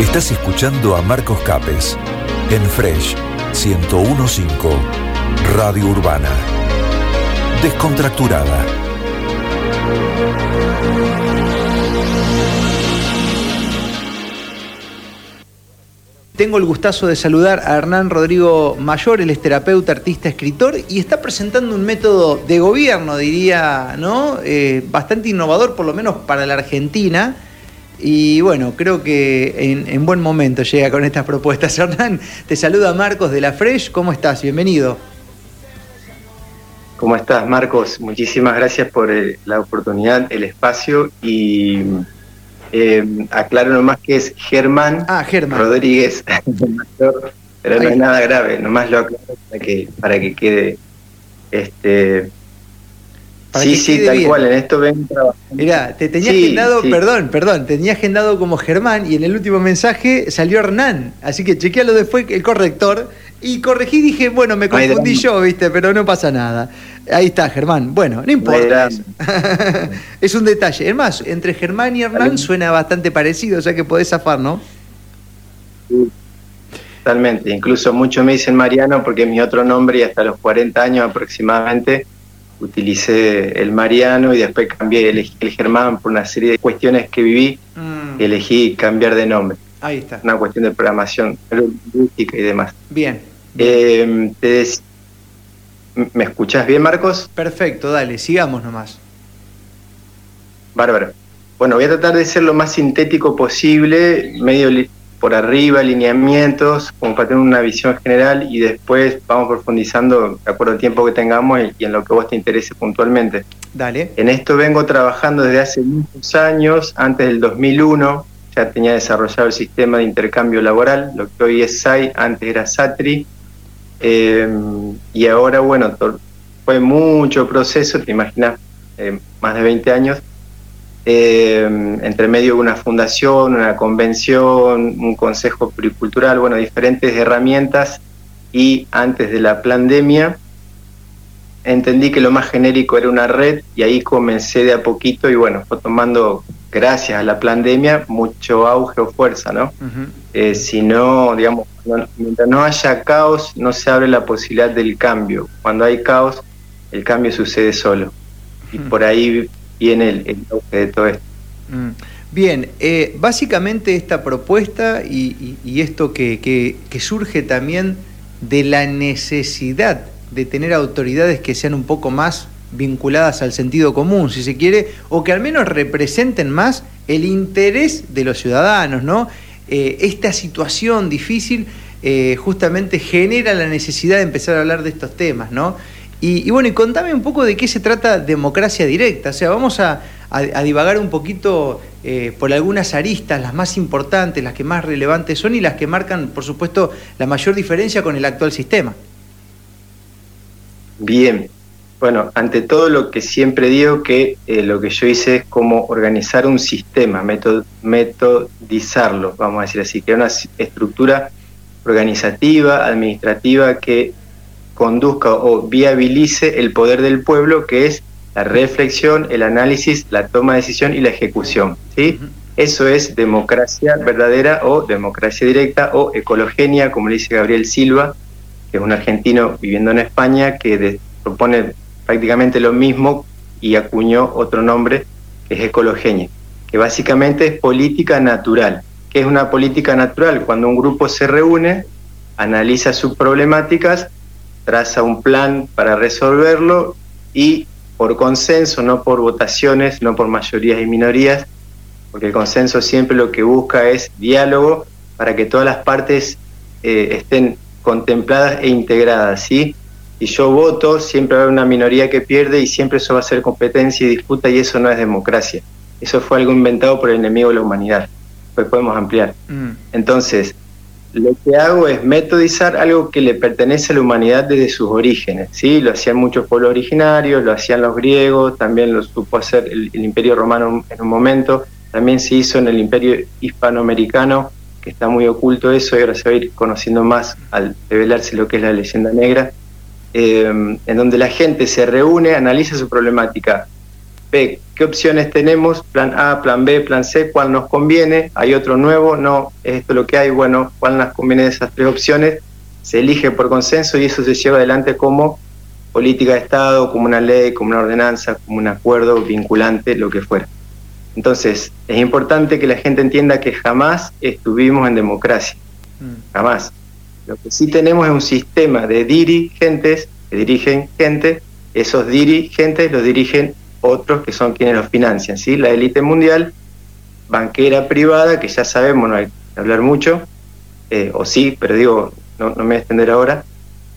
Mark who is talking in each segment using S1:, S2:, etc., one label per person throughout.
S1: Estás escuchando a Marcos Capes en Fresh 1015 Radio Urbana. Descontracturada.
S2: Tengo el gustazo de saludar a Hernán Rodrigo Mayor, él es terapeuta, artista, escritor y está presentando un método de gobierno, diría, ¿no? Eh, bastante innovador, por lo menos para la Argentina. Y bueno, creo que en, en, buen momento llega con estas propuestas. Hernán, te saluda Marcos de la Fresh. ¿Cómo estás? Bienvenido.
S3: ¿Cómo estás, Marcos? Muchísimas gracias por el, la oportunidad, el espacio y eh, aclaro nomás que es Germán,
S2: ah, Germán.
S3: Rodríguez, pero no es nada grave, nomás lo aclaro para que, para que quede este
S2: Para
S3: sí,
S2: que
S3: sí, tal
S2: bien.
S3: cual, en esto ven trabajando.
S2: Mirá, te tenía
S3: Sí,
S2: agendado,
S3: sí.
S2: perdón, perdón, tenía agendado como Germán y en el último mensaje salió Hernán. Así que chequealo después el corrector y corregí y dije, bueno, me confundí yo, viste, pero no pasa nada. Ahí está, Germán. Bueno, no importa. es un detalle. Es más, entre Germán y Hernán suena bastante parecido, o sea que podés zafar, ¿no?
S3: Totalmente, incluso muchos me dicen Mariano porque es mi otro nombre y hasta los 40 años aproximadamente utilicé el Mariano y después cambié, elegí el Germán por una serie de cuestiones que viví
S2: Mm,
S3: y elegí cambiar de nombre,
S2: ahí está.
S3: una cuestión de programación lingüística y demás.
S2: Bien.
S3: Eh, dec- ¿Me escuchás bien, Marcos?
S2: Perfecto, dale, sigamos nomás.
S3: Bárbaro. Bueno, voy a tratar de ser lo más sintético posible, medio por arriba, lineamientos, como para tener una visión general y después vamos profundizando de acuerdo al tiempo que tengamos y, y en lo que vos te interese puntualmente.
S2: Dale.
S3: En esto vengo trabajando desde hace muchos años, antes del 2001, ya tenía desarrollado el sistema de intercambio laboral, lo que hoy es SAI, antes era SATRI, eh, y ahora, bueno, fue mucho proceso, te imaginas, eh, más de 20 años, eh, entre medio de una fundación, una convención, un consejo pluricultural, bueno, diferentes herramientas, y antes de la pandemia, entendí que lo más genérico era una red y ahí comencé de a poquito y bueno, fue tomando, gracias a la pandemia, mucho auge o fuerza, ¿no? Eh, si no, digamos, no- mientras no haya caos, no se abre la posibilidad del cambio. Cuando hay caos, el cambio sucede solo. Y por ahí viene el, el de todo esto.
S2: Mm. Bien, eh, básicamente esta propuesta y, y- y esto que surge también de la necesidad de tener autoridades que sean un poco más vinculadas al sentido común, si se quiere, o que al menos representen más el interés de los ciudadanos, ¿no? Eh, esta situación difícil eh, justamente genera la necesidad de empezar a hablar de estos temas, ¿no? Y, bueno, y contame un poco de qué se trata democracia directa. O sea, vamos a, a- divagar un poquito eh, por algunas aristas, las más importantes, las que más relevantes son y las que marcan, por supuesto, la mayor diferencia con el actual sistema.
S3: Bien, bueno, ante todo lo que siempre digo que eh, lo que yo hice es como organizar un sistema, meto- metodizarlo, vamos a decir así, que una estructura organizativa, administrativa que conduzca o viabilice el poder del pueblo, que es la reflexión, el análisis, la toma de decisión y la ejecución. ¿sí? Eso es democracia verdadera o democracia directa o ecologenia, como le dice Gabriel Silva, que es un argentino viviendo en España que propone prácticamente lo mismo y acuñó otro nombre que es ecologenia, que básicamente es política natural. ¿Qué es una política natural? Cuando un grupo se reúne, analiza sus problemáticas, traza un plan para resolverlo y por consenso, no por votaciones, no por mayorías y minorías, porque el consenso siempre lo que busca es diálogo para que todas las partes eh, estén contempladas e integradas, ¿sí? Si yo voto, siempre va a haber una minoría que pierde y siempre eso va a ser competencia y disputa y eso no es democracia. Eso fue algo inventado por el enemigo de la humanidad. Pues podemos ampliar.
S2: Mm,
S3: Entonces, lo que hago es metodizar algo que le pertenece a la humanidad desde sus orígenes. ¿sí? Lo hacían muchos pueblos originarios, lo hacían los griegos, también lo supo hacer el, Imperio Romano en un momento, también se hizo en el Imperio Hispanoamericano, que está muy oculto eso, y ahora se va a ir conociendo más al revelarse lo que es la leyenda negra, eh, en donde la gente se reúne, analiza su problemática, qué opciones tenemos, plan A, plan B, plan C, cuál nos conviene, hay otro nuevo, no, es esto lo que hay, bueno, cuál nos conviene de esas tres opciones, se elige por consenso y eso se lleva adelante como política de Estado, como una ley, como una ordenanza, como un acuerdo vinculante, lo que fuera. Entonces, es importante que la gente entienda que jamás estuvimos en democracia, mm. jamás. Lo que sí tenemos es un sistema de dirigentes que dirigen gente, esos dirigentes los dirigen otros que son quienes los financian, ¿sí? La élite mundial, banquera privada, que ya sabemos, no hay que hablar mucho, eh, o sí, pero digo, no, me voy a extender ahora,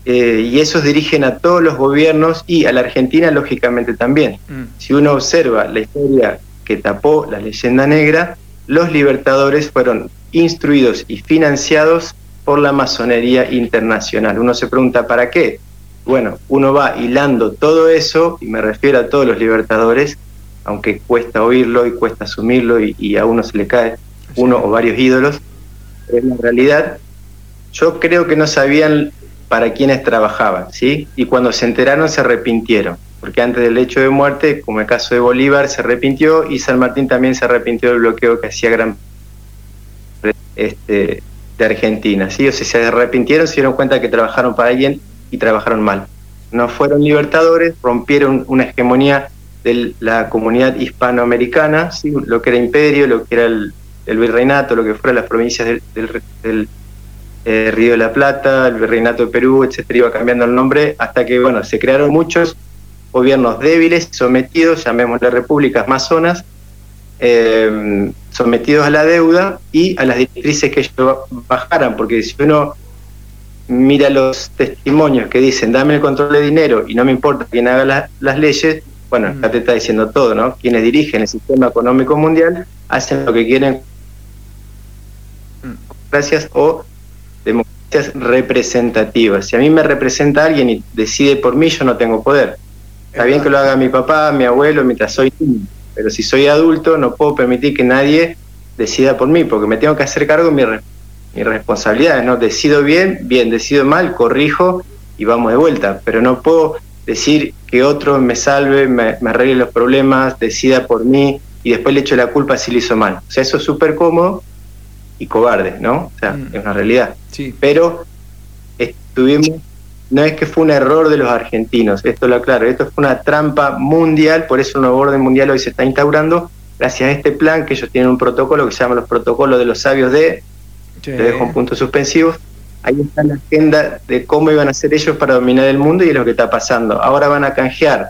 S3: eh, y esos dirigen a todos los gobiernos y a la Argentina lógicamente también. Mm. Si uno observa la historia que tapó la leyenda negra, los libertadores fueron instruidos y financiados por la masonería internacional. Uno se pregunta, ¿para qué? Bueno, uno va hilando todo eso, y me refiero a todos los libertadores, aunque cuesta oírlo y cuesta asumirlo y, a uno se le cae uno o varios ídolos, en la realidad yo creo que no sabían para quiénes trabajaban, ¿sí? Y cuando se enteraron se arrepintieron, porque antes del hecho de muerte, como el caso de Bolívar, se arrepintió y San Martín también se arrepintió del bloqueo que hacía Gran este, de Argentina, ¿sí? O sea, se arrepintieron, se dieron cuenta que trabajaron para alguien y trabajaron mal. No fueron libertadores, rompieron una hegemonía de la comunidad hispanoamericana, lo que era imperio, lo que era el, virreinato, lo que fueron las provincias del eh, Río de la Plata, el Virreinato de Perú, etcétera, iba cambiando el nombre hasta que, bueno, se crearon muchos gobiernos débiles, sometidos, llamémosle repúblicas masonas, eh, sometidos a la deuda y a las directrices que ellos bajaran, porque si uno mira los testimonios que dicen, dame el control de dinero y no me importa quién haga las leyes, bueno, acá te está diciendo todo, ¿no? Quienes dirigen el sistema económico mundial hacen lo que quieren gracias o democracias representativas. Si a mí me representa alguien y decide por mí, yo no tengo poder. Está bien que lo haga mi papá, mi abuelo, mientras soy niño, pero si soy adulto no puedo permitir que nadie decida por mí, porque me tengo que hacer cargo de mi, mi responsabilidad. ¿no? Decido bien, bien, decido mal, corrijo y vamos de vuelta, pero no puedo decir que otro me salve, me, me arregle los problemas, decida por mí y después le echo la culpa si lo hizo mal. O sea, eso es súper cómodo, y cobardes, ¿no? O sea, mm. es una realidad. Sí. Pero estuvimos, no es que fue un error de los argentinos, esto lo aclaro, esto fue una trampa mundial, por eso un nuevo orden mundial hoy se está instaurando, gracias a este plan que ellos tienen un protocolo que se llama los protocolos de los sabios de, te dejo un punto suspensivo, ahí está la agenda de cómo iban a hacer ellos para dominar el mundo y es lo que está pasando. Ahora van a canjear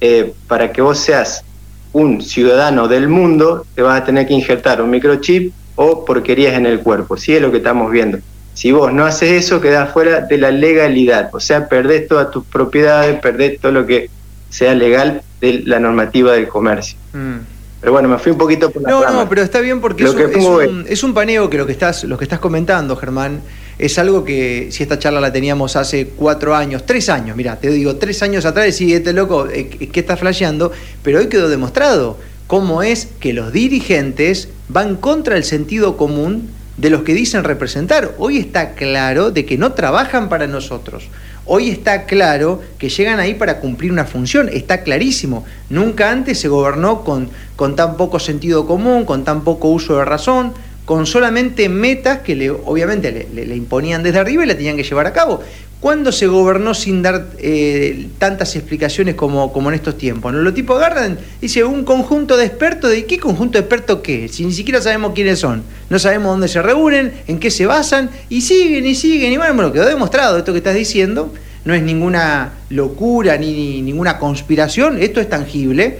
S3: eh, para que vos seas un ciudadano del mundo, te vas a tener que injertar un microchip o porquerías en el cuerpo. Sí es lo que estamos viendo. Si vos no haces eso, quedás fuera de la legalidad, o sea, perdés todas tus propiedades, perdés todo lo que sea legal de la normativa del comercio. Mm. Pero bueno, me fui un poquito por la
S2: No, no, pero está bien porque es, un, es, un, paneo que lo que estás, lo que estás comentando, Germán, es algo que si esta charla la teníamos hace cuatro años, tres años, mira, te digo, tres años atrás, decís, este loco, eh, ¿qué está flasheando? Pero hoy quedó demostrado cómo es que los dirigentes van contra el sentido común de los que dicen representar. Hoy está claro de que no trabajan para nosotros. Hoy está claro que llegan ahí para cumplir una función, está clarísimo. Nunca antes se gobernó con, con tan poco sentido común, con tan poco uso de razón, con solamente metas que le, obviamente le, imponían desde arriba y la tenían que llevar a cabo. ¿Cuándo se gobernó sin dar eh, tantas explicaciones como, como en estos tiempos? ¿no? Los tipos agarran, dice, un conjunto de expertos, ¿de qué conjunto de expertos qué? Si ni siquiera sabemos quiénes son, no sabemos dónde se reúnen, en qué se basan, y siguen y siguen, y bueno, bueno quedó demostrado esto que estás diciendo, no es ninguna locura ni ninguna conspiración, esto es tangible,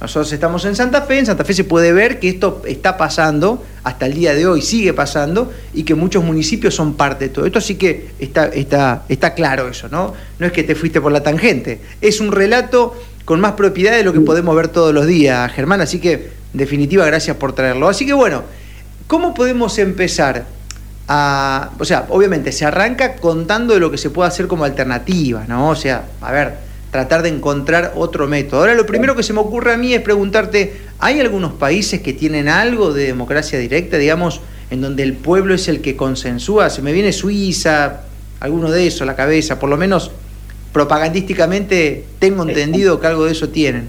S2: nosotros estamos en Santa Fe, en Santa Fe se puede ver que esto está pasando, hasta el día de hoy sigue pasando, y que muchos municipios son parte de todo esto, así que está, está, está claro eso, ¿no? No es que te fuiste por la tangente, es un relato con más propiedad de lo que podemos ver todos los días, Germán, así que, en definitiva, gracias por traerlo. Así que bueno, ¿cómo podemos empezar a... O sea, obviamente se arranca contando de lo que se puede hacer como alternativa, ¿no? O sea, a ver tratar de encontrar otro método. Ahora lo primero que se me ocurre a mí es preguntarte, ¿hay algunos países que tienen algo de democracia directa, digamos, en donde el pueblo es el que consensúa? Se me viene Suiza, alguno de eso a la cabeza, por lo menos propagandísticamente tengo entendido que algo de eso tienen.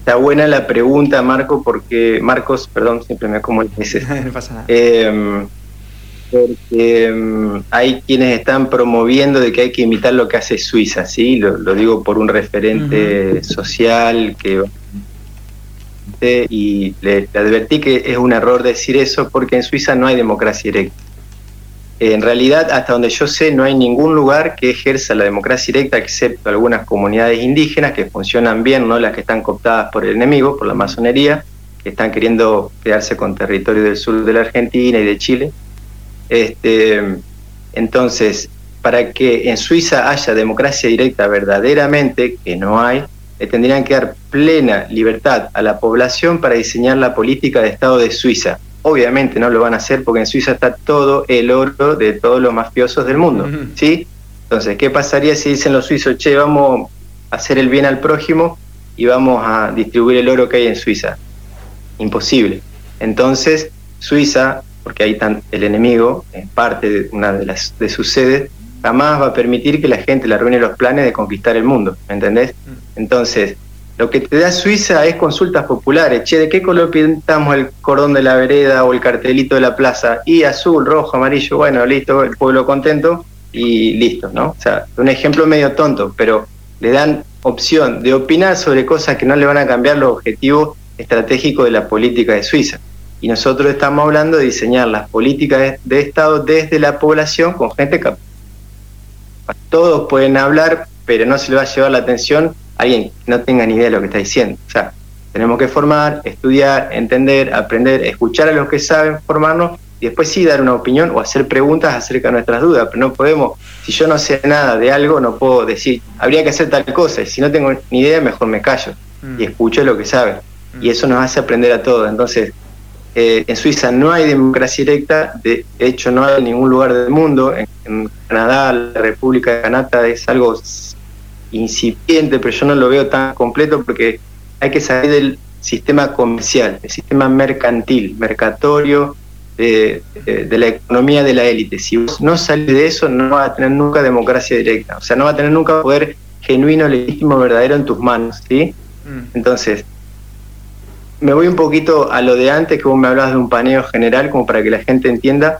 S3: está buena la pregunta, Marco, porque Marcos, perdón, siempre me como el
S2: no pasa nada.
S3: Eh, porque mm, hay quienes están promoviendo de que hay que imitar lo que hace Suiza, ¿sí? Lo, digo por un referente social que y le, advertí que es un error decir eso porque en Suiza no hay democracia directa. En realidad, hasta donde yo sé, no hay ningún lugar que ejerza la democracia directa, excepto algunas comunidades indígenas que funcionan bien, no las que están cooptadas por el enemigo, por la masonería, que están queriendo quedarse con territorio del sur de la Argentina y de Chile. Este, entonces, para que en Suiza haya democracia directa verdaderamente, que no hay, le tendrían que dar plena libertad a la población para diseñar la política de Estado de Suiza. Obviamente no lo van a hacer porque en Suiza está todo el oro de todos los mafiosos del mundo, ¿sí? Entonces, ¿qué pasaría si dicen los suizos, che, vamos a hacer el bien al prójimo y vamos a distribuir el oro que hay en Suiza? Imposible. Entonces, Suiza porque ahí el enemigo, es parte de una de, las, de sus sedes, jamás va a permitir que la gente le arruine los planes de conquistar el mundo, ¿me entendés? Mm. Entonces, lo que te da Suiza es consultas populares. Che, ¿de qué color pintamos el cordón de la vereda o el cartelito de la plaza? Y azul, rojo, amarillo, bueno, listo, el pueblo contento y listo, ¿no? O sea, un ejemplo medio tonto, pero le dan opción de opinar sobre cosas que no le van a cambiar los objetivos estratégicos de la política de Suiza. Y nosotros estamos hablando de diseñar las políticas de, Estado desde la población con gente capaz. Todos pueden hablar, pero no se le va a llevar la atención a alguien que no tenga ni idea de lo que está diciendo. O sea, tenemos que formar, estudiar, entender, aprender, escuchar a los que saben, formarnos y después sí dar una opinión o hacer preguntas acerca de nuestras dudas. Pero no podemos, si yo no sé nada de algo, no puedo decir, habría que hacer tal cosa. Y si no tengo ni idea, mejor me callo y mm. escucho lo que saben. Y mm. eso nos hace aprender a todos. Entonces, eh, en Suiza no hay democracia directa, de hecho no hay en ningún lugar del mundo. En, Canadá, la República de Canadá es algo incipiente, pero yo no lo veo tan completo porque hay que salir del sistema comercial, el sistema mercantil, mercatorio, de, la economía de la élite. Si vos no salís de eso, no vas a tener nunca democracia directa, o sea, no vas a tener nunca poder genuino, legítimo, verdadero en tus manos, ¿sí? Mm. Entonces, me voy un poquito a lo de antes, que vos me hablabas de un paneo general, como para que la gente entienda.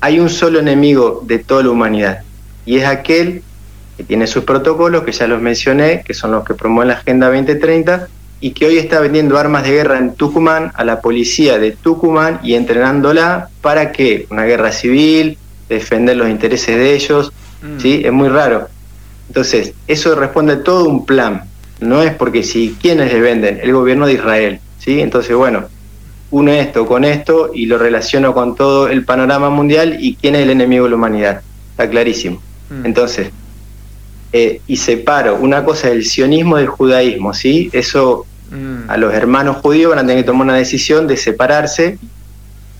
S3: Hay un solo enemigo de toda la humanidad, y es aquel que tiene sus protocolos, que ya los mencioné, que son los que promueven la Agenda 2030, y que hoy está vendiendo armas de guerra en Tucumán a la policía de Tucumán y entrenándola para que una guerra civil, defender los intereses de ellos, mm. ¿sí? Es muy raro. Entonces, eso responde a todo un plan, no es porque si, ¿quiénes le venden? El gobierno de Israel, ¿sí? Entonces, bueno, uno esto con esto y lo relaciono con todo el panorama mundial y quién es el enemigo de la humanidad. Está clarísimo. Mm. Entonces, eh, y separo una cosa del sionismo del judaísmo, ¿sí? Eso mm. a los hermanos judíos van a tener que tomar una decisión de separarse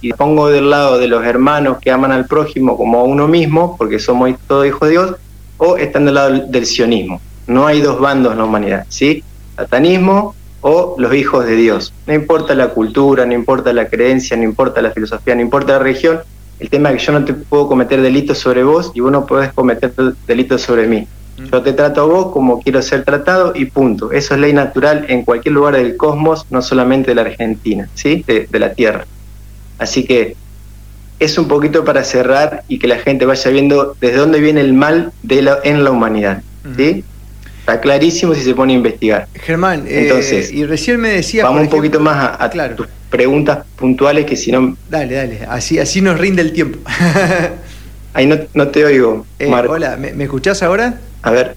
S3: y pongo del lado de los hermanos que aman al prójimo como a uno mismo, porque somos todos hijos de Dios, o están del lado del sionismo. No hay dos bandos en la humanidad, ¿sí? Satanismo o los hijos de Dios. No importa la cultura, no importa la creencia, no importa la filosofía, no importa la religión. El tema es que yo no te puedo cometer delitos sobre vos y vos no podés cometer delitos sobre mí. Mm. Yo te trato a vos como quiero ser tratado y punto. Eso es ley natural en cualquier lugar del cosmos, no solamente de la Argentina, ¿sí? De, la Tierra. Así que es un poquito para cerrar y que la gente vaya viendo desde dónde viene el mal de la, en la humanidad, ¿sí? Está clarísimo si se pone a investigar.
S2: Germán, eh, entonces, y recién me decía.
S3: Vamos un poquito más a, tus preguntas puntuales que si no.
S2: Dale, dale, así, así nos rinde el tiempo.
S3: Ahí no, te oigo.
S2: Eh, hola, ¿me, escuchás ahora?
S3: A ver.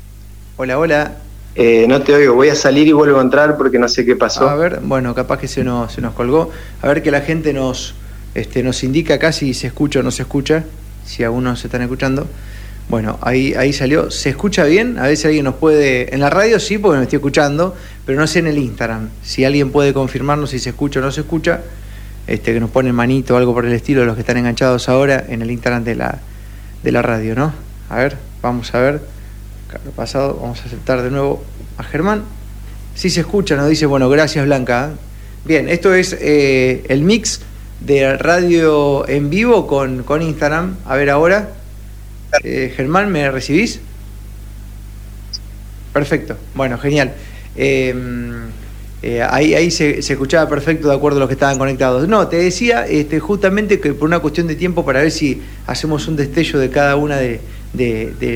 S2: Hola, hola.
S3: Eh, no te oigo, voy a salir y vuelvo a entrar porque no sé qué pasó.
S2: A ver, bueno, capaz que se nos, se nos colgó. A ver que la gente nos, este, nos indica acá si se escucha o no se escucha, si no se están escuchando. Bueno, ahí, ahí salió. ¿Se escucha bien? A ver si alguien nos puede. En la radio sí, porque me estoy escuchando, pero no sé en el Instagram. Si alguien puede confirmarnos si se escucha o no se escucha, este, que nos pone manito o algo por el estilo, los que están enganchados ahora en el Instagram de la, de la radio, ¿no? A ver, vamos a ver. pasado, vamos a aceptar de nuevo a Germán. Si se escucha, nos dice, bueno, gracias Blanca. Bien, esto es eh, el mix de radio en vivo con, con Instagram. A ver ahora. Eh, Germán, ¿me recibís? Perfecto, bueno, genial. Eh, Eh, ahí ahí se, escuchaba perfecto de acuerdo a los que estaban conectados. No, te decía este, justamente que por una cuestión de tiempo para ver si hacemos un destello de cada una de,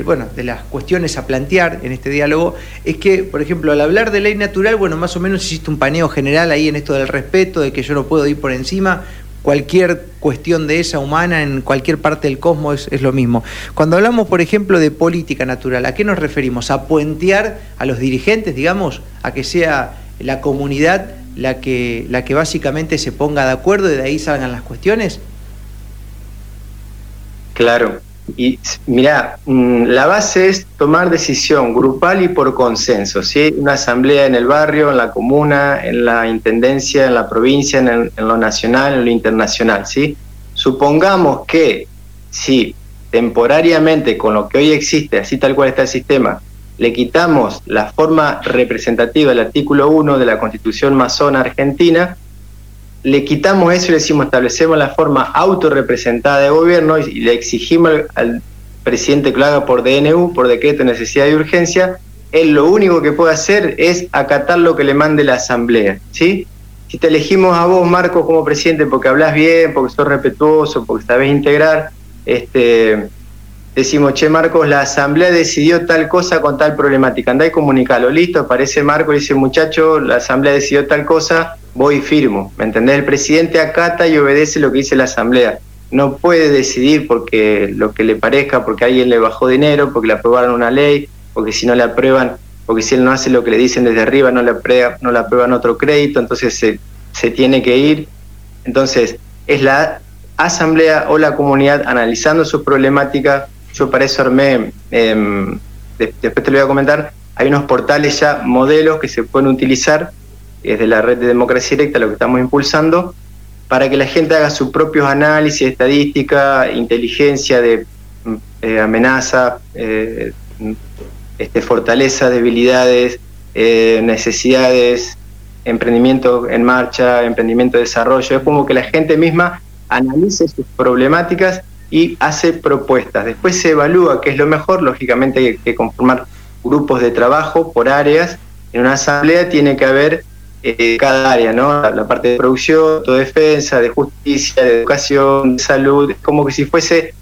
S2: bueno, de las cuestiones a plantear en este diálogo, es que, por ejemplo, al hablar de ley natural, bueno, más o menos existe un paneo general ahí en esto del respeto, de que yo no puedo ir por encima, cualquier cuestión de esa humana en cualquier parte del cosmos es, lo mismo. Cuando hablamos, por ejemplo, de política natural, ¿a qué nos referimos? ¿A puentear a los dirigentes, digamos? ¿A que sea la comunidad la que, la que básicamente se ponga de acuerdo y de ahí salgan las cuestiones?
S3: Claro. Y mira, mm, la base es tomar decisión grupal y por consenso, ¿sí? Una asamblea en el barrio, en la comuna, en la intendencia, en la provincia, en, lo nacional, en lo internacional, ¿sí? Supongamos que si temporariamente con lo que hoy existe, así tal cual está el sistema, le quitamos la forma representativa del artículo 1 de la Constitución masona argentina, le quitamos eso y le decimos, establecemos la forma autorrepresentada de gobierno y, le exigimos al, presidente que lo haga por DNU, por decreto de necesidad y urgencia, él lo único que puede hacer es acatar lo que le mande la asamblea, ¿sí? Si te elegimos a vos, Marcos, como presidente porque hablas bien, porque sos respetuoso, porque sabes integrar, este, decimos, che, Marcos, la asamblea decidió tal cosa con tal problemática, andá y comunicalo, listo, aparece Marcos y dice, muchacho, la asamblea decidió tal cosa, voy firmo, ¿me entendés? El presidente acata y obedece lo que dice la asamblea. No puede decidir porque lo que le parezca, porque alguien le bajó dinero, porque le aprobaron una ley, porque si no le aprueban, porque si él no hace lo que le dicen desde arriba, no le, aprueban, no le aprueban otro crédito, entonces se, tiene que ir. Entonces, es la asamblea o la comunidad analizando sus problemáticas. Yo para eso armé, em, después te lo voy a comentar, hay unos portales ya, modelos que se pueden utilizar es de la red de democracia directa lo que estamos impulsando, para que la gente haga sus propios análisis, estadística, inteligencia de mm, eh, amenaza, eh, este, fortaleza, debilidades, eh, necesidades, emprendimiento en marcha, emprendimiento de desarrollo. Es como que la gente misma analice sus problemáticas y hace propuestas. Después se evalúa qué es lo mejor, lógicamente hay que conformar grupos de trabajo por áreas. En una asamblea tiene que haber eh, cada área, ¿no? La, parte de producción, de defensa, de justicia, de educación, de salud, como que si fuese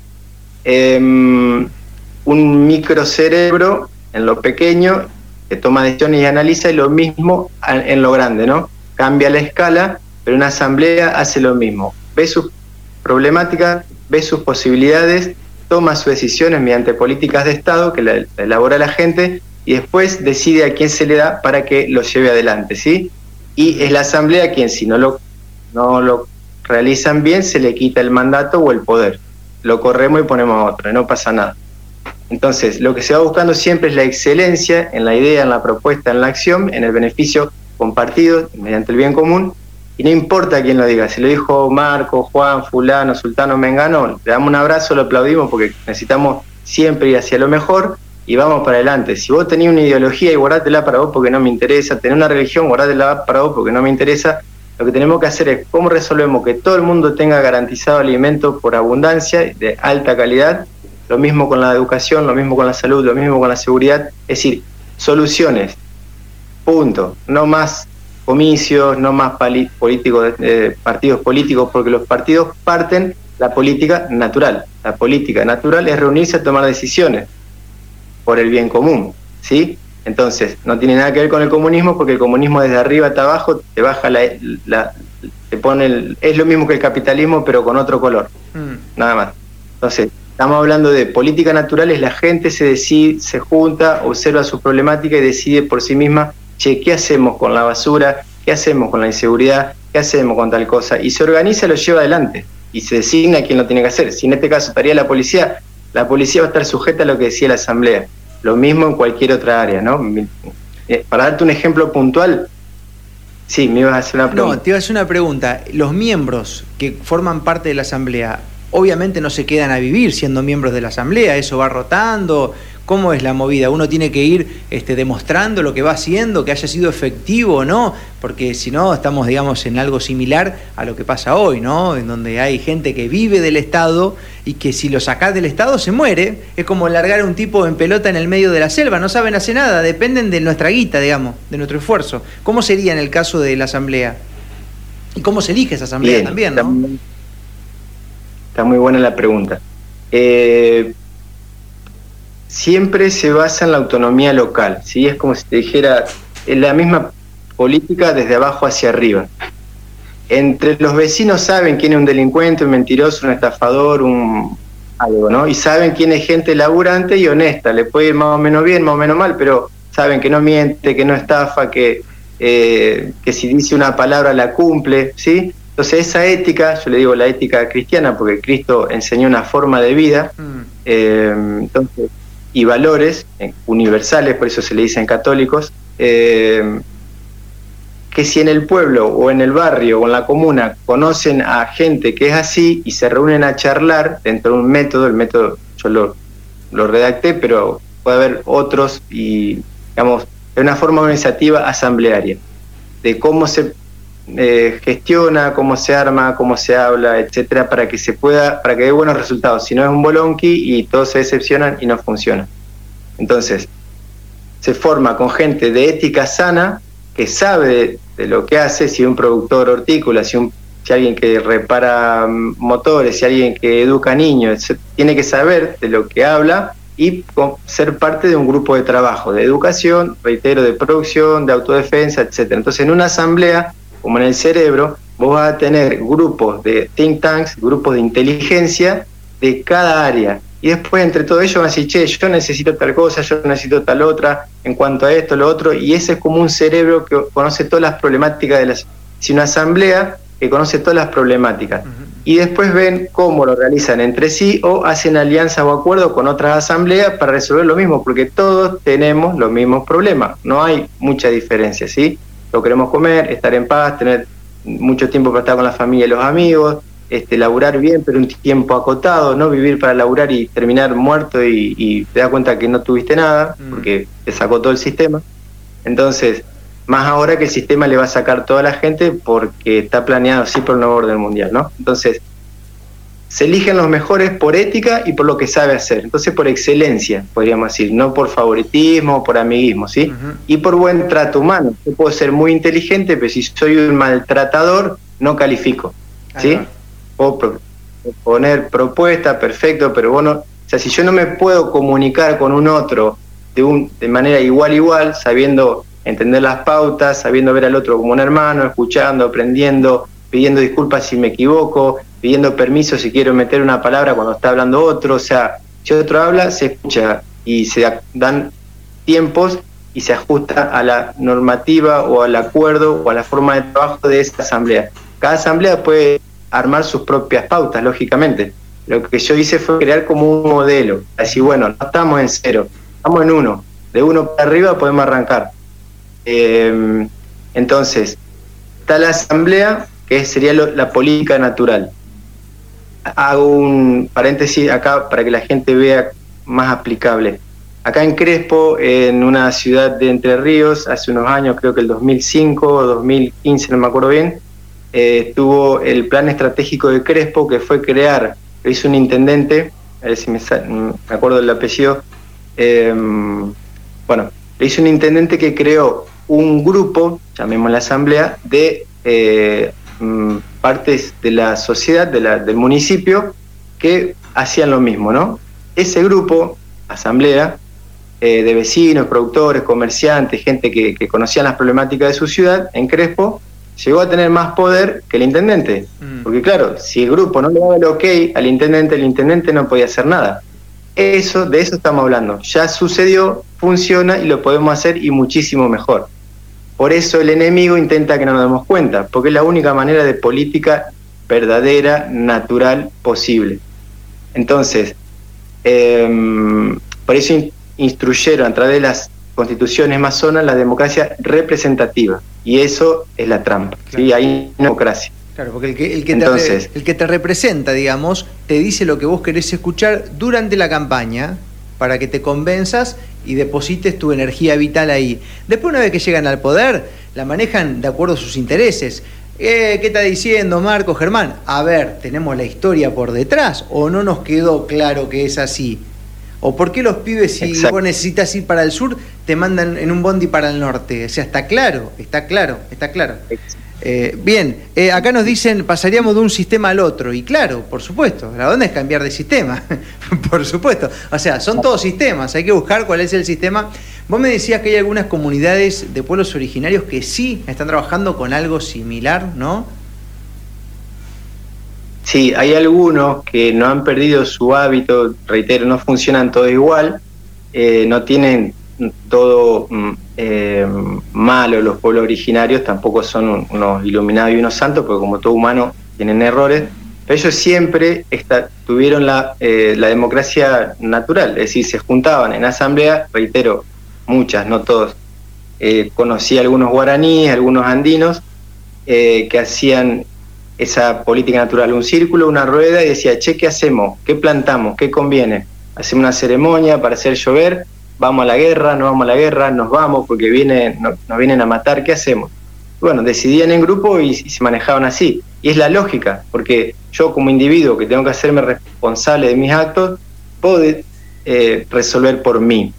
S3: em, un microcerebro en lo pequeño que toma decisiones y analiza y lo mismo en lo grande, ¿no? Cambia la escala, pero una asamblea hace lo mismo. Ve sus problemáticas, ve sus posibilidades, toma sus decisiones mediante políticas de Estado que la, elabora la gente y después decide a quién se le da para que lo lleve adelante, ¿sí? Y es la asamblea quien si no lo, no lo realizan bien se le quita el mandato o el poder. Lo corremos y ponemos a otro, no pasa nada. Entonces, lo que se va buscando siempre es la excelencia en la idea, en la propuesta, en la acción, en el beneficio compartido mediante el bien común. Y no importa quién lo diga, si lo dijo Marco, Juan, Fulano, Sultano, Mengano, le damos un abrazo, lo aplaudimos porque necesitamos siempre ir hacia lo mejor y vamos para adelante. Si vos tenés una ideología y guardátela para vos porque no me interesa, tenés una religión, guardátela para vos porque no me interesa, lo que tenemos que hacer es cómo resolvemos que todo el mundo tenga garantizado alimento por abundancia, de alta calidad, lo mismo con la educación, lo mismo con la salud, lo mismo con la seguridad, es decir, soluciones, punto, no más comicios, no más políticos, eh, partidos políticos, porque los partidos parten la política natural. La política natural es reunirse a tomar decisiones por el bien común, ¿sí? Entonces, no tiene nada que ver con el comunismo porque el comunismo desde arriba hasta abajo te baja la, te pone el, es lo mismo que el capitalismo pero con otro color, mm. nada más. Entonces, estamos hablando de política natural, es la gente se decide, se junta, observa su problemática y decide por sí misma, che, ¿qué hacemos con la basura? ¿Qué hacemos con la inseguridad? ¿Qué hacemos con tal cosa? Y se organiza, lo lleva adelante y se designa quién lo tiene que hacer. Si en este caso estaría la policía, la policía va a estar sujeta a lo que decía la Asamblea. Lo mismo en cualquier otra área, ¿no? Eh, para darte un ejemplo puntual, sí, me ibas a hacer una pregunta.
S2: No, te iba a hacer una pregunta. Los miembros que forman parte de la Asamblea, obviamente no se quedan a vivir siendo miembros de la Asamblea, eso va rotando. ¿Cómo es la movida? ¿Uno tiene que ir este, demostrando lo que va haciendo, que haya sido efectivo o no? Porque si no, estamos, digamos, en algo similar a lo que pasa hoy, ¿no? En donde hay gente que vive del Estado y que si lo sacás del Estado se muere. Es como largar a un tipo en pelota en el medio de la selva, no saben hacer nada, dependen de nuestra guita, digamos, de nuestro esfuerzo. ¿Cómo sería en el caso de la Asamblea? ¿Y cómo se elige esa Asamblea también, no?
S3: Está muy buena la pregunta. Eh, siempre se basa en la autonomía local, ¿sí? Es como si te dijera, es la misma política desde abajo hacia arriba. Entre los vecinos saben quién es un delincuente, un mentiroso, un estafador, un algo, ¿no? Y saben quién es gente laburante y honesta, le puede ir más o menos bien, más o menos mal, pero saben que no miente, que no estafa, que, eh, que si dice una palabra la cumple, ¿sí? Entonces esa ética, yo le digo la ética cristiana porque Cristo enseñó una forma de vida mm. eh, entonces, y valores eh, universales, por eso se le dicen católicos, eh, que si en el pueblo o en el barrio o en la comuna conocen a gente que es así y se reúnen a charlar dentro de un método, el método yo lo, lo redacté, pero puede haber otros y digamos, de una forma organizativa asamblearia, de cómo se eh, gestiona, cómo se arma, cómo se habla, etcétera, para que se pueda, para que dé buenos resultados. Si no es un bolonqui y todos se decepcionan y no funciona. Entonces, se forma con gente de ética sana que sabe de, lo que hace, si un productor hortícola, si, un, si alguien que repara mm, motores, si alguien que educa niños, tiene que saber de lo que habla y ser parte de un grupo de trabajo, de educación, reitero, de producción, de autodefensa, etcétera. Entonces, en una asamblea como en el cerebro, vos vas a tener grupos de think tanks, grupos de inteligencia de cada área. Y después entre todo ellos van a decir, che, yo necesito tal cosa, yo necesito tal otra, en cuanto a esto, lo otro, y ese es como un cerebro que conoce todas las problemáticas de las... Si una asamblea que conoce todas las problemáticas. Y después ven cómo lo realizan entre sí o hacen alianza o acuerdo con otras asambleas para resolver lo mismo, porque todos tenemos los mismos problemas, no hay mucha diferencia, ¿sí? Lo queremos comer, estar en paz, tener mucho tiempo para estar con la familia y los amigos, este, laburar bien, pero un tiempo acotado, no vivir para laburar y terminar muerto y, te das cuenta que no tuviste nada, mm. porque te sacó todo el sistema. Entonces, más ahora que el sistema le va a sacar toda la gente porque está planeado así por el nuevo orden mundial, ¿no? Entonces, se eligen los mejores por ética y por lo que sabe hacer. Entonces, por excelencia, podríamos decir, no por favoritismo, por amiguismo, ¿sí? Y por buen trato humano. Yo puedo ser muy inteligente, pero si soy un maltratador, no califico, ¿sí? Puedo poner propuesta, perfecto, pero bueno, o sea, si yo no me puedo comunicar con un otro de, un, de manera igual igual, sabiendo entender las pautas, sabiendo ver al otro como un hermano, escuchando, aprendiendo, pidiendo disculpas si me equivoco, pidiendo permiso si quiero meter una palabra cuando está hablando otro, o sea, si otro habla, se escucha y se dan tiempos y se ajusta a la normativa o al acuerdo o a la forma de trabajo de esa asamblea. Cada asamblea puede armar sus propias pautas, lógicamente. Lo que yo hice fue crear como un modelo. Así, bueno, no estamos en cero, estamos en uno. De uno para arriba podemos arrancar. Eh, entonces, está la asamblea, que sería la política natural hago un paréntesis acá para que la gente vea más aplicable. Acá en Crespo, en una ciudad de Entre Ríos, hace unos años, creo que el 2005 o 2015, no me acuerdo bien, eh, estuvo el plan estratégico de Crespo que fue crear, lo hizo un intendente, a ver si me, acuerdo del apellido, em, bueno, lo hizo un intendente que creó un grupo, llamemos la asamblea, de eh, mm, partes de la sociedad, de la, del municipio, que hacían lo mismo, ¿no? Ese grupo, asamblea, eh, de vecinos, productores, comerciantes, gente que, que conocían las problemáticas de su ciudad, en Crespo, llegó a tener más poder que el intendente. Mm. Porque claro, si el grupo no le daba el ok al intendente, el intendente no podía hacer nada. Eso, de eso estamos hablando. Ya sucedió, funciona y lo podemos hacer y muchísimo mejor. Por eso el enemigo intenta que no nos demos cuenta, porque es la única manera de política verdadera, natural, posible. Entonces, em, por eso instruyeron a través de las constituciones masonas la democracia representativa. Y eso es la trampa. ¿sí? Hay democracia.
S2: Claro, porque el que, el, que te, el que te representa, digamos, te dice lo que vos querés escuchar durante la campaña, para que te convenzas y deposites tu energía vital ahí. Después, una vez que llegan al poder, la manejan de acuerdo a sus intereses. Eh, ¿Qué está diciendo Marco Germán? A ver, ¿tenemos la historia por detrás o no nos quedó claro que es así? ¿O por qué los pibes, si vos necesitas ir para el sur, te mandan en un bondi para el norte? O sea, está claro, está claro, está claro. Eh, bien, eh, acá nos dicen, pasaríamos de un sistema al otro. Y claro, por supuesto, la onda es cambiar de sistema, por supuesto. O sea, son todos sistemas, hay que buscar cuál es el sistema. Vos me decías que hay algunas comunidades de pueblos originarios que sí están trabajando con algo similar, ¿no?
S3: Sí, hay algunos que no han perdido su hábito, reitero, no funcionan todo igual, eh, no tienen todo mm, eh, malo los pueblos originarios, tampoco son unos iluminados y unos santos, porque como todo humano tienen errores, ellos siempre tuvieron la, eh, la democracia natural, es decir, se juntaban en asamblea, reitero, muchas, no todos. Eh, conocí algunos guaraníes, algunos andinos, que hacían esa política natural, un círculo, una rueda, y decía, che, ¿qué hacemos? ¿Qué plantamos? ¿Qué conviene? Hacemos una ceremonia para hacer llover, vamos a la guerra, no vamos a la guerra, nos vamos porque viene, nos vienen a matar, ¿qué hacemos? Bueno, decidían en grupo y, se manejaban así. Y es la lógica, porque yo como individuo que tengo que hacerme responsable de mis actos, puedo eh, resolver por mí.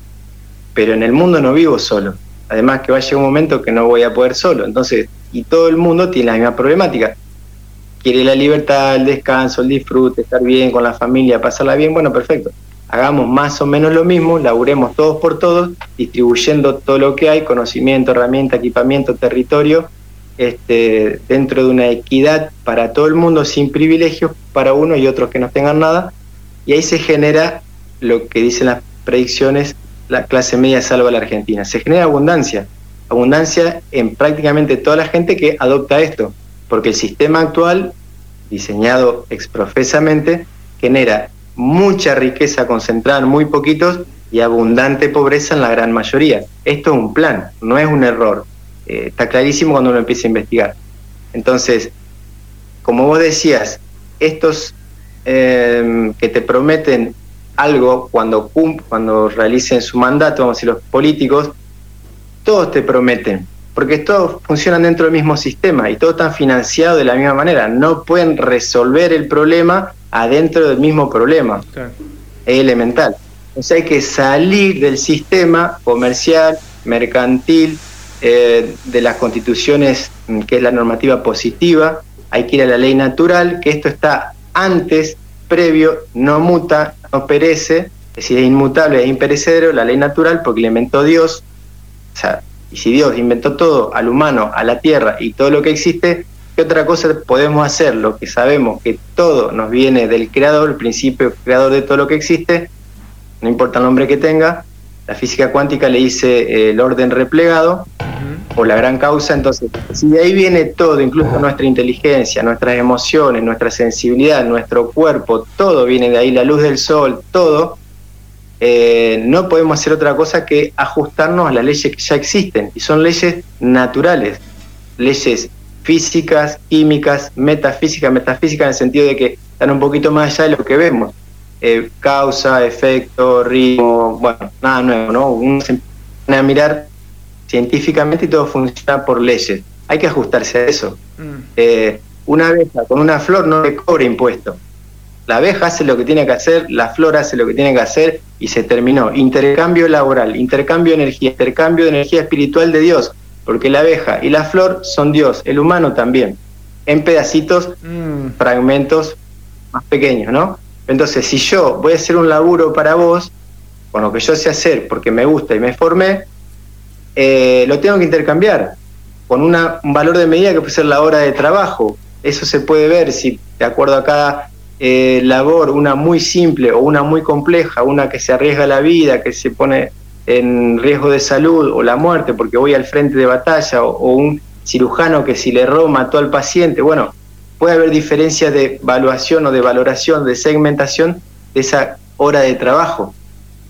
S3: Pero en el mundo no vivo solo. Además que va a llegar un momento que no voy a poder solo. Entonces, y todo el mundo tiene la misma problemática. Quiere la libertad, el descanso, el disfrute, estar bien con la familia, pasarla bien, bueno, perfecto hagamos más o menos lo mismo, laburemos todos por todos, distribuyendo todo lo que hay, conocimiento, herramienta, equipamiento, territorio, este, dentro de una equidad para todo el mundo, sin privilegios para uno y otros que no tengan nada, y ahí se genera lo que dicen las predicciones, la clase media salva a la Argentina. Se genera abundancia, abundancia en prácticamente toda la gente que adopta esto, porque el sistema actual, diseñado exprofesamente, genera mucha riqueza concentrada en muy poquitos y abundante pobreza en la gran mayoría. Esto es un plan, no es un error. Eh, está clarísimo cuando uno empieza a investigar. Entonces, como vos decías, estos em, que te prometen algo cuando, cuando realicen su mandato, vamos a decir, los políticos, todos te prometen, porque todos funcionan dentro del mismo sistema y todos están financiados de la misma manera. No pueden resolver el problema adentro del mismo problema. Es elemental. Entonces hay que salir del sistema comercial, mercantil, eh, de las constituciones, mm, que es la normativa positiva, hay que ir a la ley natural, que esto está antes, previo, no muta, no perece, es decir, es inmutable, es imperecedero, la ley natural, porque le inventó Dios. O sea, y si Dios inventó todo, al humano, a la tierra y todo lo que existe, ¿Qué otra cosa podemos hacer? Lo que sabemos que todo nos viene del creador, el principio creador de todo lo que existe, no importa el nombre que tenga, la física cuántica le dice eh, el orden replegado o la gran causa, entonces si de ahí viene todo, incluso nuestra inteligencia, nuestras emociones, nuestra sensibilidad, nuestro cuerpo, todo viene de ahí, la luz del sol, todo, eh, no podemos hacer otra cosa que ajustarnos a las leyes que ya existen, y son leyes naturales, leyes físicas, químicas, metafísicas, metafísicas en el sentido de que están un poquito más allá de lo que vemos. Eh, causa, efecto, ritmo, bueno, nada nuevo, ¿no? Uno se pone a mirar científicamente y todo funciona por leyes. Hay que ajustarse a eso. Mm. Eh, una abeja con una flor no le cobra impuesto. La abeja hace lo que tiene que hacer, la flor hace lo que tiene que hacer y se terminó. Intercambio laboral, intercambio de energía, intercambio de energía espiritual de Dios porque la abeja y la flor son Dios, el humano también, en pedacitos, mm. fragmentos más pequeños, ¿no? Entonces, si yo voy a hacer un laburo para vos, con lo que yo sé hacer, porque me gusta y me formé, eh, lo tengo que intercambiar con una, un valor de medida que puede ser la hora de trabajo. Eso se puede ver si, de acuerdo a cada eh, labor, una muy simple o una muy compleja, una que se arriesga la vida, que se pone en riesgo de salud o la muerte porque voy al frente de batalla o, un cirujano que si le erró mató al paciente, bueno, puede haber diferencia de evaluación o de valoración, de segmentación de esa hora de trabajo.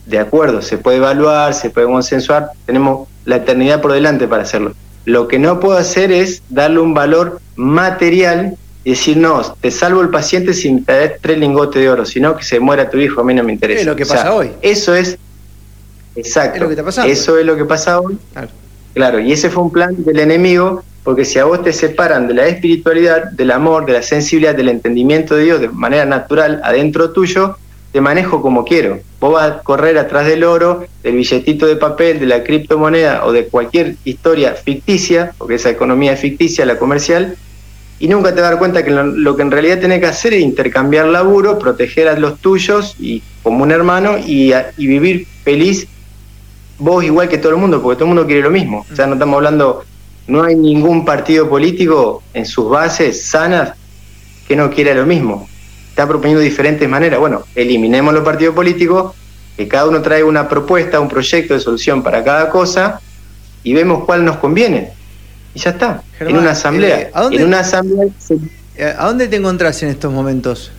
S3: De acuerdo, se puede evaluar, se puede consensuar, tenemos la eternidad por delante para hacerlo. Lo que no puedo hacer es darle un valor material y decir, no, te salvo el paciente sin das tres lingotes de oro, sino que se muera tu hijo, a mí no me interesa.
S2: Es lo que pasa hoy.
S3: Eso es, exacto, eso es lo que pasa hoy. Claro. y ese fue un plan del enemigo, porque si a vos te separan de la espiritualidad, del amor, de la sensibilidad, del entendimiento de Dios de manera natural adentro tuyo, te manejo como quiero. Vos vas a correr atrás del oro, del billetito de papel, de la criptomoneda o de cualquier historia ficticia, porque esa economía es ficticia, la comercial, y nunca te vas a dar cuenta que lo, que en realidad tenés que hacer es intercambiar laburo, proteger a los tuyos y como un hermano y, vivir feliz vos igual que todo el mundo, porque todo el mundo quiere lo mismo. O sea, no estamos hablando, no hay ningún partido político en sus bases sanas que no quiera lo mismo. Está proponiendo diferentes maneras. Bueno, eliminemos los partidos políticos, que cada uno trae una propuesta, un proyecto de solución para cada cosa y vemos cuál nos conviene y ya está. en una asamblea. Eh, ¿a dónde, en una asamblea
S2: eh, ¿A dónde te encontrás en estos momentos?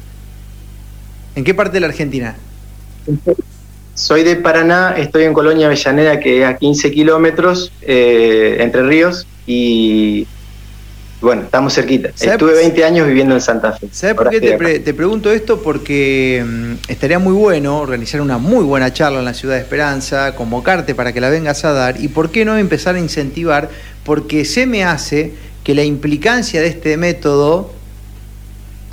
S2: ¿En qué parte de la Argentina?
S3: Soy de Paraná, estoy en Colonia Avellaneda, que es a 15 kilómetros, eh, entre ríos, y bueno, estamos cerquita. Estuve 20 años viviendo en Santa Fe.
S2: ¿Sabes por qué te, pregunto esto? Porque mm, estaría muy bueno organizar una muy buena charla en la Ciudad de Esperanza, convocarte para que la vengas a dar y por qué no empezar a incentivar, porque se me hace que la implicancia de este método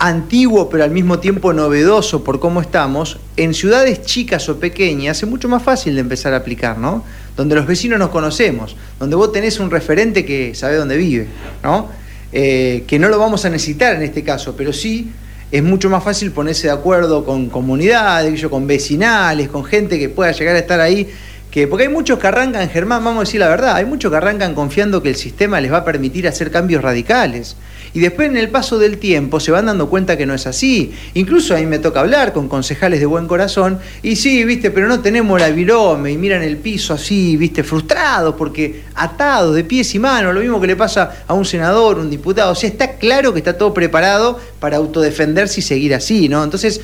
S2: antiguo pero al mismo tiempo novedoso por cómo estamos, en ciudades chicas o pequeñas es mucho más fácil de empezar a aplicar, ¿no? Donde los vecinos nos conocemos, donde vos tenés un referente que sabe dónde vive, ¿no? Eh, que no lo vamos a necesitar en este caso, pero sí es mucho más fácil ponerse de acuerdo con comunidades, con vecinales, con gente que pueda llegar a estar ahí. Que, porque hay muchos que arrancan, Germán, vamos a decir la verdad, hay muchos que arrancan confiando que el sistema les va a permitir hacer cambios radicales y después en el paso del tiempo se van dando cuenta que no es así. Incluso a mí me toca hablar con concejales de buen corazón y sí, viste, pero no tenemos la virome y miran el piso así, viste, frustrados porque atados de pies y manos, lo mismo que le pasa a un senador, un diputado. O sea, está claro que está todo preparado para autodefenderse y seguir así, ¿no? Entonces,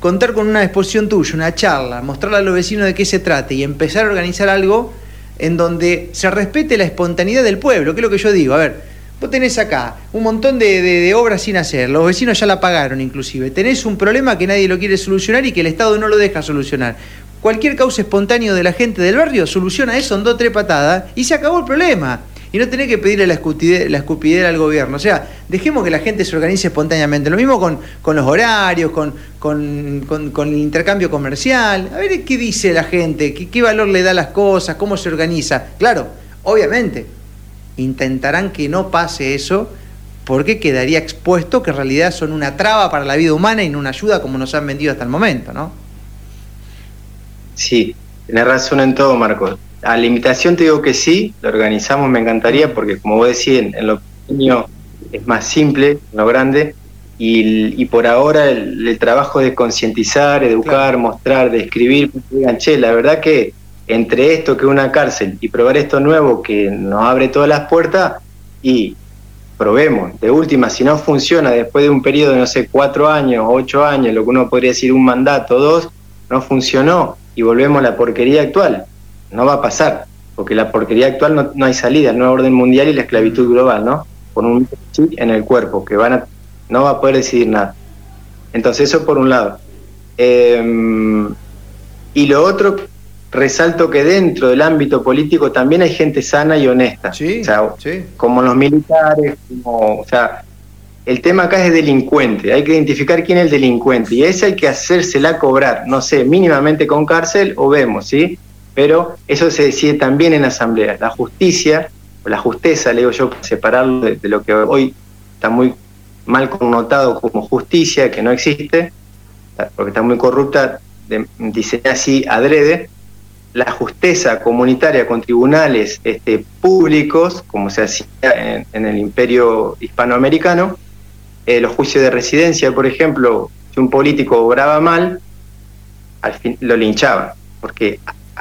S2: contar con una exposición tuya, una charla, mostrarle a los vecinos de qué se trata y empezar a organizar algo en donde se respete la espontaneidad del pueblo, que es lo que yo digo. A ver, Vos tenés acá un montón de, obras sin hacer, los vecinos ya la pagaron inclusive, tenés un problema que nadie lo quiere solucionar y que el Estado no lo deja solucionar. Cualquier causa espontáneo de la gente del barrio soluciona eso en dos tres patadas y se acabó el problema. Y no tenés que pedirle la, escupidera, al gobierno. O sea, dejemos que la gente se organice espontáneamente. Lo mismo con, los horarios, con, con, el intercambio comercial. A ver qué dice la gente, qué, qué valor le da a las cosas, cómo se organiza. Claro, obviamente, intentarán que no pase eso porque quedaría expuesto que en realidad son una traba para la vida humana y no una ayuda como nos han vendido hasta el momento, ¿no?
S3: Sí, tenés razón en todo, Marcos. A la invitación te digo que sí, lo organizamos, me encantaría, porque como vos decís, en, lo pequeño es más simple, en lo grande, y, por ahora el, trabajo de concientizar, educar, mostrar, describir, digan, che, la verdad que entre esto que una cárcel y probar esto nuevo que nos abre todas las puertas y probemos. De última, si no funciona después de un periodo de, no sé, cuatro años, ocho años, lo que uno podría decir un mandato, dos, no funcionó y volvemos a la porquería actual. No va a pasar, porque la porquería actual no, hay salida, el nuevo orden mundial y la esclavitud global, ¿no? Con un chip en el cuerpo, que van a, no va a poder decidir nada. Entonces, eso por un lado. Em, y lo otro resalto que dentro del ámbito político también hay gente sana y honesta. Como los militares, como, o sea, el tema acá es delincuente, hay que identificar quién es el delincuente y ese hay que hacérsela cobrar, no sé, mínimamente con cárcel o vemos, ¿sí? Pero eso se decide también en asamblea. La justicia, o la justeza, le digo yo, separarlo de, de lo que hoy está muy mal connotado como justicia, que no existe, porque está muy corrupta, dice así adrede, la justeza comunitaria con tribunales este, públicos, como se hacía en, el imperio hispanoamericano, eh, los juicios de residencia, por ejemplo, si un político obraba mal, al fin lo linchaban, porque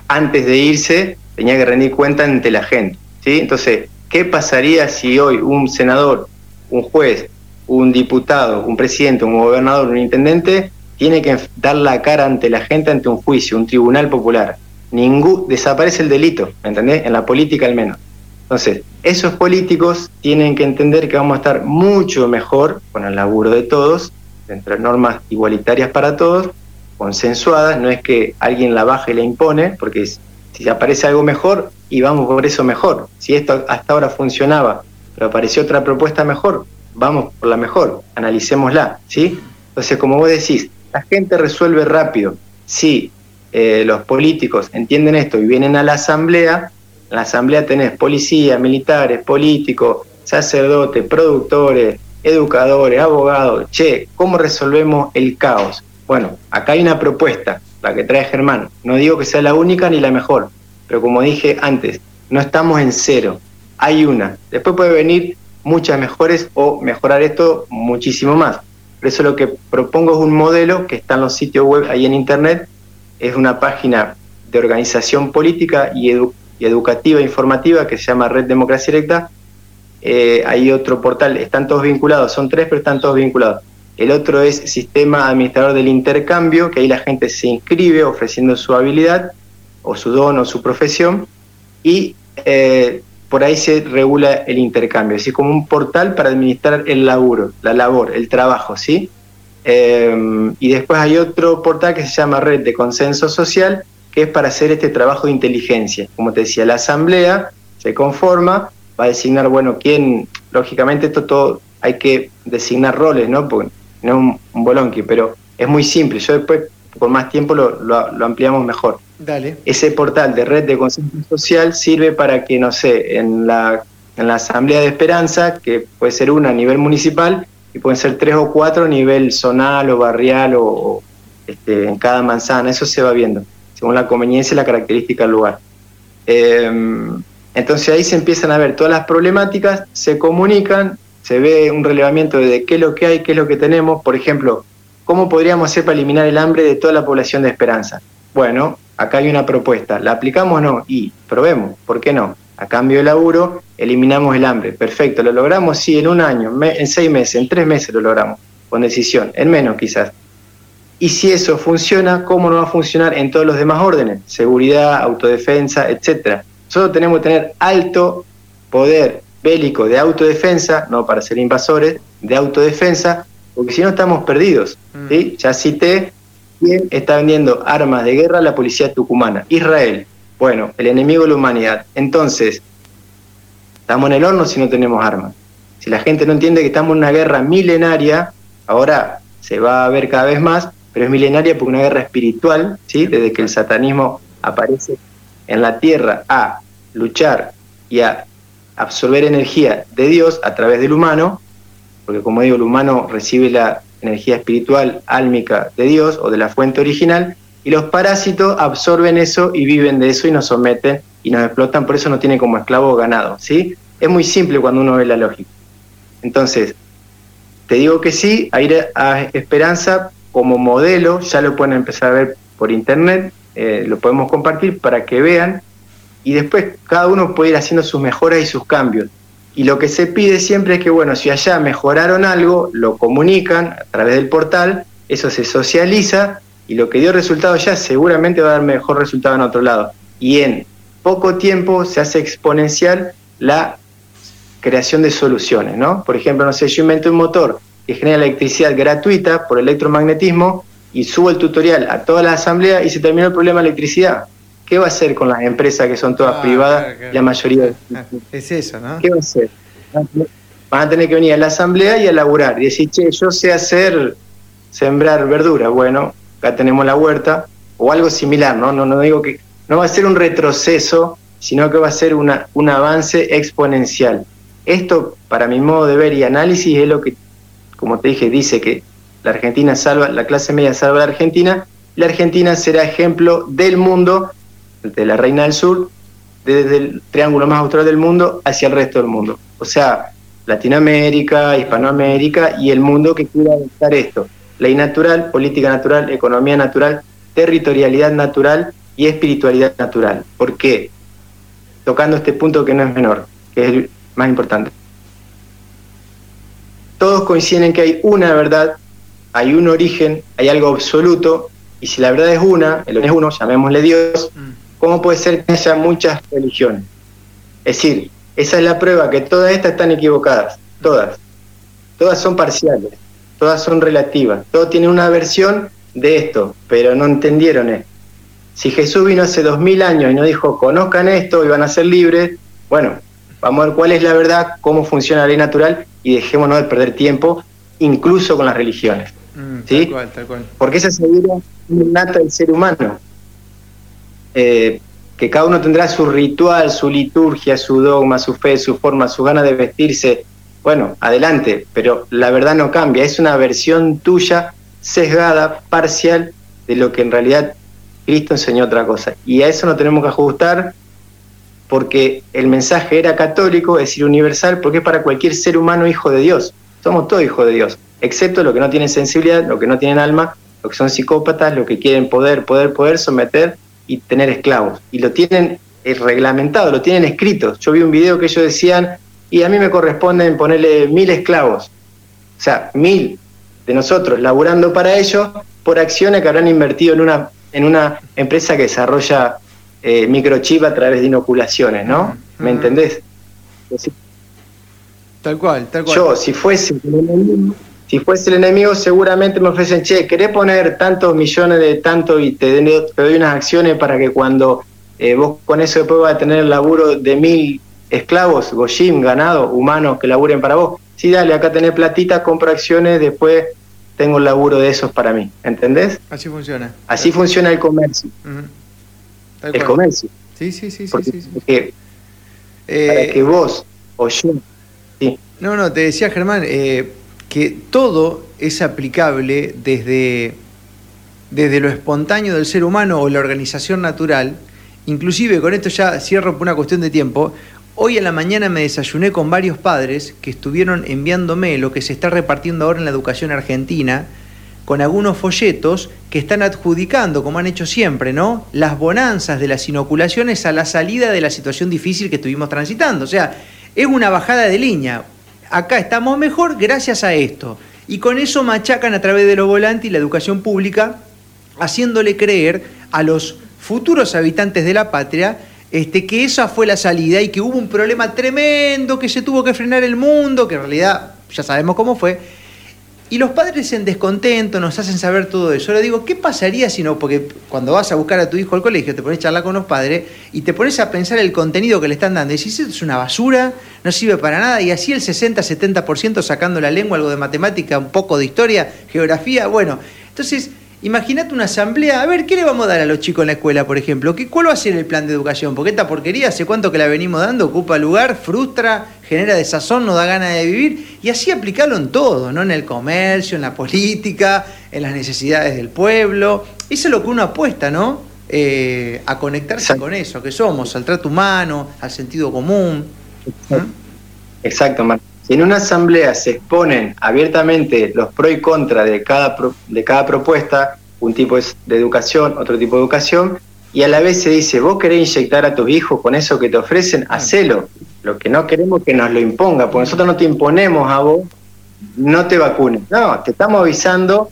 S3: antes de irse tenía que rendir cuenta ante la gente. ¿sí? Entonces, ¿qué pasaría si hoy un senador, un juez, un diputado, un presidente, un gobernador, un intendente, tiene que dar la cara ante la gente ante un juicio, un tribunal popular? Ningún, desaparece el delito, ¿me entendés? En la política al menos. Entonces, esos políticos tienen que entender que vamos a estar mucho mejor con el laburo de todos, entre normas igualitarias para todos, consensuadas, no es que alguien la baje y la impone, porque si aparece algo mejor, y vamos por eso mejor. Si esto hasta ahora funcionaba, pero apareció otra propuesta mejor, vamos por la mejor, analicémosla, ¿sí? Entonces, como vos decís, la gente resuelve rápido. Si eh, los políticos entienden esto y vienen a la asamblea, en la asamblea tenés policía, militares, políticos, sacerdotes, productores, educadores, abogados. Che, ¿cómo resolvemos el caos? Bueno, acá hay una propuesta, la que trae Germán. No digo que sea la única ni la mejor, pero como dije antes, no estamos en cero. Hay una. Después puede venir muchas mejores o mejorar esto muchísimo más. Por eso lo que propongo es un modelo que está en los sitios web ahí en internet. Es una página de organización política y educativa y educativa informativa que se llama Red Democracia Directa. Eh, hay otro portal, están todos vinculados, son tres, pero están todos vinculados. El otro es Sistema Administrador del Intercambio, que ahí la gente se inscribe ofreciendo su habilidad o su don o su profesión y eh, por ahí se regula el intercambio, así como un portal para administrar el laburo, la labor, el trabajo, ¿sí? Eh, y después hay otro portal que se llama Red de Consenso Social, que es para hacer este trabajo de inteligencia. Como te decía, la asamblea se conforma, va a designar, bueno, quién, lógicamente esto todo hay que designar roles, ¿no? Porque no es un, un bolonqui, pero es muy simple. Yo después, por más tiempo, lo, lo, ampliamos mejor.
S2: Dale.
S3: Ese portal de red de consenso social sirve para que, no sé, en la, en la Asamblea de Esperanza, que puede ser una a nivel municipal, y pueden ser tres o cuatro a nivel zonal o barrial o, este, en cada manzana, eso se va viendo según la conveniencia y la característica del lugar. Em, entonces ahí se empiezan a ver todas las problemáticas, se comunican, se ve un relevamiento de qué es lo que hay, qué es lo que tenemos. Por ejemplo, ¿cómo podríamos hacer para eliminar el hambre de toda la población de Esperanza? Bueno, acá hay una propuesta. ¿La aplicamos o no? Y probemos, ¿por qué no? A cambio de laburo, eliminamos el hambre. Perfecto, ¿lo logramos? Sí, en un año, en seis meses, en tres meses lo logramos, con decisión, en menos quizás. Y si eso funciona, ¿cómo no va a funcionar en todos los demás órdenes? Seguridad, autodefensa, etcétera. Nosotros tenemos que tener alto poder bélico de autodefensa, no para ser invasores, de autodefensa, porque si no estamos perdidos. Mm. ¿sí? Ya cité quién está vendiendo armas de guerra a la policía tucumana. Israel. Bueno, el enemigo de la humanidad. Entonces, estamos en el horno si no tenemos armas. Si la gente no entiende que estamos en una guerra milenaria, ahora se va a ver cada vez más, pero es milenaria porque una guerra espiritual, ¿sí? desde que el satanismo aparece en la tierra a luchar y a absorber energía de Dios a través del humano, porque como digo, el humano recibe la energía espiritual álmica de Dios o de la fuente original, y los parásitos absorben eso y viven de eso y nos someten y nos explotan, por eso no tienen como esclavo ganado, ¿sí? Es muy simple cuando uno ve la lógica. Entonces, te digo que sí, a ir a Esperanza como modelo, ya lo pueden empezar a ver por internet, eh, lo podemos compartir para que vean y después cada uno puede ir haciendo sus mejoras y sus cambios. Y lo que se pide siempre es que, bueno, si allá mejoraron algo, lo comunican a través del portal, eso se socializa y lo que dio resultado ya seguramente va a dar mejor resultado en otro lado. Y en poco tiempo se hace exponencial la creación de soluciones, ¿no? Por ejemplo, no sé, yo invento un motor que genera electricidad gratuita por electromagnetismo y subo el tutorial a toda la asamblea y se terminó el problema de electricidad. ¿Qué va a hacer con las empresas que son todas ah, privadas, la mayoría?
S2: Ah, es eso, ¿no?
S3: ¿Qué va a hacer? Van a tener que venir a la asamblea y a laburar y decir, che, yo sé hacer, sembrar verdura. Bueno, acá tenemos la huerta o algo similar, ¿no? No, no digo que no va a ser un retroceso, sino que va a ser una, un avance exponencial. Esto, para mi modo de ver y análisis, es lo que como te dije, dice que la Argentina salva, la clase media salva a la Argentina, la Argentina será ejemplo del mundo, de la Reina del Sur, desde el triángulo más austral del mundo hacia el resto del mundo. O sea, Latinoamérica, Hispanoamérica y el mundo que quiera adoptar esto. Ley natural, política natural, economía natural, territorialidad natural y espiritualidad natural. ¿Por qué? Tocando este punto que no es menor, que es el más importante todos coinciden en que hay una verdad, hay un origen, hay algo absoluto, y si la verdad es una, el origen es uno, llamémosle Dios, mm. ¿cómo puede ser que haya muchas religiones? Es decir, Esa es la prueba que todas estas están equivocadas, todas. Todas son parciales, todas son relativas, todo tiene una versión de esto, pero no entendieron esto. Si Jesús vino hace dos mil años y nos dijo, conozcan esto y van a ser libres, bueno, vamos a ver cuál es la verdad, cómo funciona la ley natural y dejémonos de perder tiempo, incluso con las religiones. Mm, ¿sí? Tal cual, tal cual. Porque esa es la nata del ser humano. Eh, que cada uno tendrá su ritual, su liturgia, su dogma, su fe, su forma, su gana de vestirse. Bueno, adelante, pero la verdad no cambia, es una versión tuya sesgada, parcial, de lo que en realidad Cristo enseñó otra cosa. Y a eso no tenemos que ajustar porque el mensaje era católico, es decir, universal, porque es para cualquier ser humano hijo de Dios. Somos todos hijos de Dios, excepto los que no tienen sensibilidad, los que no tienen alma, los que son psicópatas, los que quieren poder, poder, poder someter y tener esclavos. Y lo tienen eh, reglamentado, lo tienen escrito. Yo vi un video que ellos decían, y a mí me corresponden ponerle mil esclavos. O sea, mil de nosotros laburando para ellos por acciones que habrán invertido en una, en una empresa que desarrolla eh, microchip a través de inoculaciones, ¿no? ¿Me entendés?
S2: Tal cual, tal cual.
S3: Yo, si fuese si fuese el enemigo, seguramente me ofrecen, che, ¿querés poner tantos millones de tanto y te, doy unas acciones para que cuando eh, vos con eso después vas a tener el laburo de mil esclavos, goshim, ganado, humanos que laburen para vos? Sí, dale, acá tenés platita, compro acciones, después tengo el laburo de esos para mí. ¿Entendés?
S2: Así funciona.
S3: Así funciona el comercio. El comercio.
S2: Sí, sí, sí, sí, sí,
S3: eh, para que vos o yo. Sí.
S2: No, no, te decía Germán, eh, que todo es aplicable desde, desde lo espontáneo del ser humano o la organización natural, inclusive con esto ya cierro por una cuestión de tiempo, hoy en la mañana me desayuné con varios padres que estuvieron enviándome lo que se está repartiendo ahora en la educación argentina, con algunos folletos que están adjudicando, como han hecho siempre, ¿no? Las bonanzas de las inoculaciones a la salida de la situación difícil que estuvimos transitando. O sea, es una bajada de línea acá estamos mejor gracias a esto. Y con eso machacan a través de los volantes y la educación pública, haciéndole creer a los futuros habitantes de la patria este, que esa fue la salida y que hubo un problema tremendo, que se tuvo que frenar el mundo, que en realidad ya sabemos cómo fue, y los padres en descontento nos hacen saber todo eso. Ahora digo, ¿qué pasaría si no? Porque cuando vas a buscar a tu hijo al colegio, te pones a charlar con los padres y te pones a pensar el contenido que le están dando. Y decís, es una basura, no sirve para nada. Y así el 60-70% sacando la lengua, algo de matemática, un poco de historia, geografía. Bueno, entonces Imagínate una asamblea, a ver, ¿qué le vamos a dar a los chicos en la escuela, por ejemplo? ¿Qué, ¿Cuál va a ser el plan de educación? Porque esta porquería, hace cuánto que la venimos dando, ocupa lugar, frustra, genera desazón, no da ganas de vivir, y así aplicarlo en todo, ¿no? En el comercio, en la política, en las necesidades del pueblo. Eso es lo que uno apuesta, ¿no? Eh, a conectarse con eso, que somos, al trato humano, al sentido común.
S3: Exacto. Si en una asamblea se exponen abiertamente los pros y contras de cada, de cada propuesta, un tipo es de educación, otro tipo de educación, y a la vez se dice, vos querés inyectar a tus hijos con eso que te ofrecen, hacelo. Lo que no queremos es que nos lo imponga, porque nosotros no te imponemos a vos, no te vacunes. No, te estamos avisando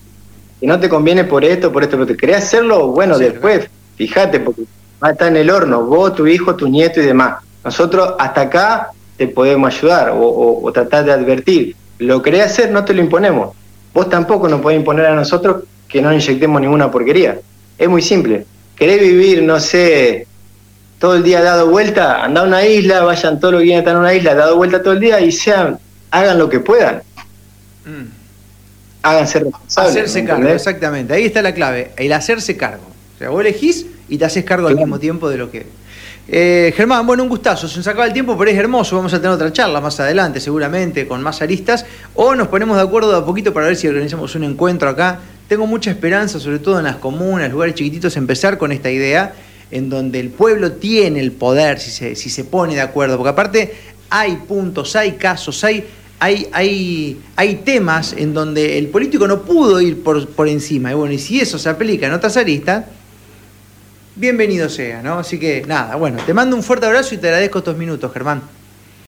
S3: que no te conviene por esto, por esto, pero te querés hacerlo, bueno, después, fíjate, porque va a estar en el horno, vos, tu hijo, tu nieto y demás. Nosotros hasta acá te podemos ayudar o, tratar de advertir. Lo querés hacer, no te lo imponemos. Vos tampoco nos podés imponer a nosotros que no inyectemos ninguna porquería. Es muy simple. ¿Querés vivir, no sé, todo el día dado vuelta? Anda a una isla, vayan todos los que están en una isla, dado vuelta todo el día y sean, hagan lo que puedan. Mm. Háganse responsables.
S2: Hacerse cargo, exactamente. Ahí está la clave, el hacerse cargo. O sea, vos elegís y te haces cargo al mismo tiempo de lo que eh, Germán, bueno, un gustazo. Se nos acaba el tiempo, pero es hermoso. Vamos a tener otra charla más adelante, seguramente, con más aristas. O nos ponemos de acuerdo de a poquito para ver si organizamos un encuentro acá. Tengo mucha esperanza, sobre todo en las comunas, lugares chiquititos, empezar con esta idea en donde el pueblo tiene el poder, si se, si se pone de acuerdo. Porque aparte hay puntos, hay casos, hay, hay, hay, hay temas en donde el político no pudo ir por, por encima. Y bueno, y si eso se aplica en otras aristas bienvenido sea, ¿no? Así que nada, bueno, te mando un fuerte abrazo y te agradezco estos minutos, Germán.